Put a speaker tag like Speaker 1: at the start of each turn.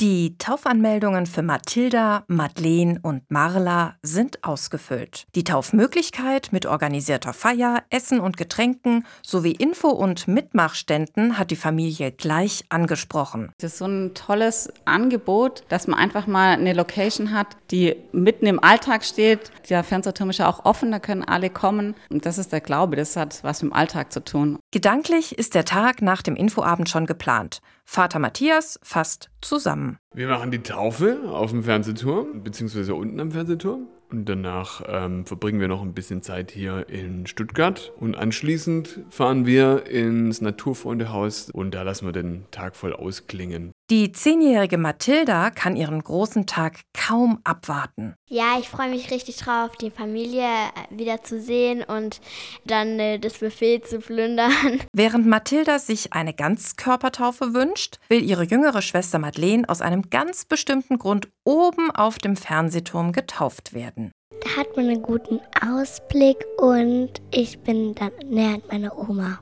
Speaker 1: Die Taufanmeldungen für Mathilda, Madeleine und Marla sind ausgefüllt. Die Taufmöglichkeit mit organisierter Feier, Essen und Getränken sowie Info- und Mitmachständen hat die Familie gleich angesprochen.
Speaker 2: Das ist so ein tolles Angebot, dass man einfach mal eine Location hat, die mitten im Alltag steht. Der Fernsehturm ist ja auch offen, da können alle kommen. Und das ist der Glaube, das hat was mit dem Alltag zu tun.
Speaker 1: Gedanklich ist der Tag nach dem Infoabend schon geplant. Vater Matthias fasst zusammen.
Speaker 3: Wir machen die Taufe auf dem Fernsehturm, beziehungsweise unten am Fernsehturm. Und danach ähm, verbringen wir noch ein bisschen Zeit hier in Stuttgart. Und anschließend fahren wir ins Naturfreundehaus und da lassen wir den Tag voll ausklingen.
Speaker 1: Die zehnjährige Mathilda kann ihren großen Tag kaum abwarten.
Speaker 4: Ja, ich freue mich richtig drauf, die Familie äh, wieder zu sehen und dann äh, das Buffet zu plündern.
Speaker 1: Während Mathilda sich eine Ganzkörpertaufe wünscht, will ihre jüngere Schwester Madeleine aus ganz bestimmten Grund oben auf dem Fernsehturm getauft werden.
Speaker 4: Da hat man einen guten Ausblick und ich bin dann näher an meiner Oma.